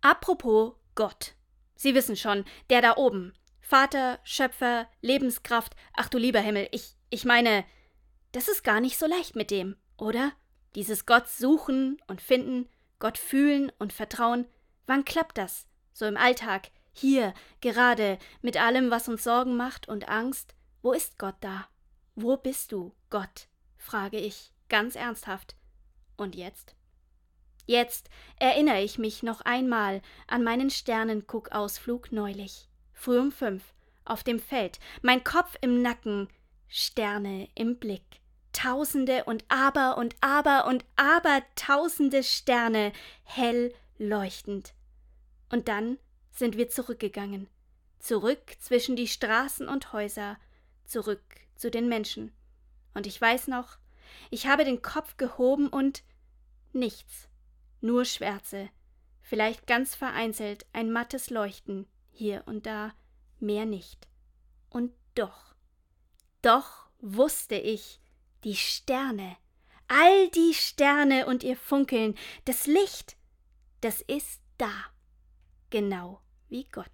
Apropos Gott. Sie wissen schon, der da oben. Vater, Schöpfer, Lebenskraft. Ach du lieber Himmel, ich, ich meine, das ist gar nicht so leicht mit dem, oder? Dieses Gott suchen und finden, Gott fühlen und vertrauen. Wann klappt das? So im Alltag, hier, gerade, mit allem, was uns Sorgen macht und Angst. Wo ist Gott da? Wo bist du, Gott? frage ich, ganz ernsthaft. Und jetzt? Jetzt erinnere ich mich noch einmal an meinen Sternenguckausflug neulich. Früh um fünf, auf dem Feld, mein Kopf im Nacken, Sterne im Blick. Tausende und aber und aber und aber tausende Sterne, hell leuchtend. Und dann sind wir zurückgegangen. Zurück zwischen die Straßen und Häuser, zurück zu den Menschen. Und ich weiß noch, ich habe den Kopf gehoben und nichts, nur Schwärze, vielleicht ganz vereinzelt ein mattes Leuchten, hier und da, mehr nicht. Und doch, doch wusste ich, die Sterne, all die Sterne und ihr Funkeln, das Licht, das ist da, genau wie Gott.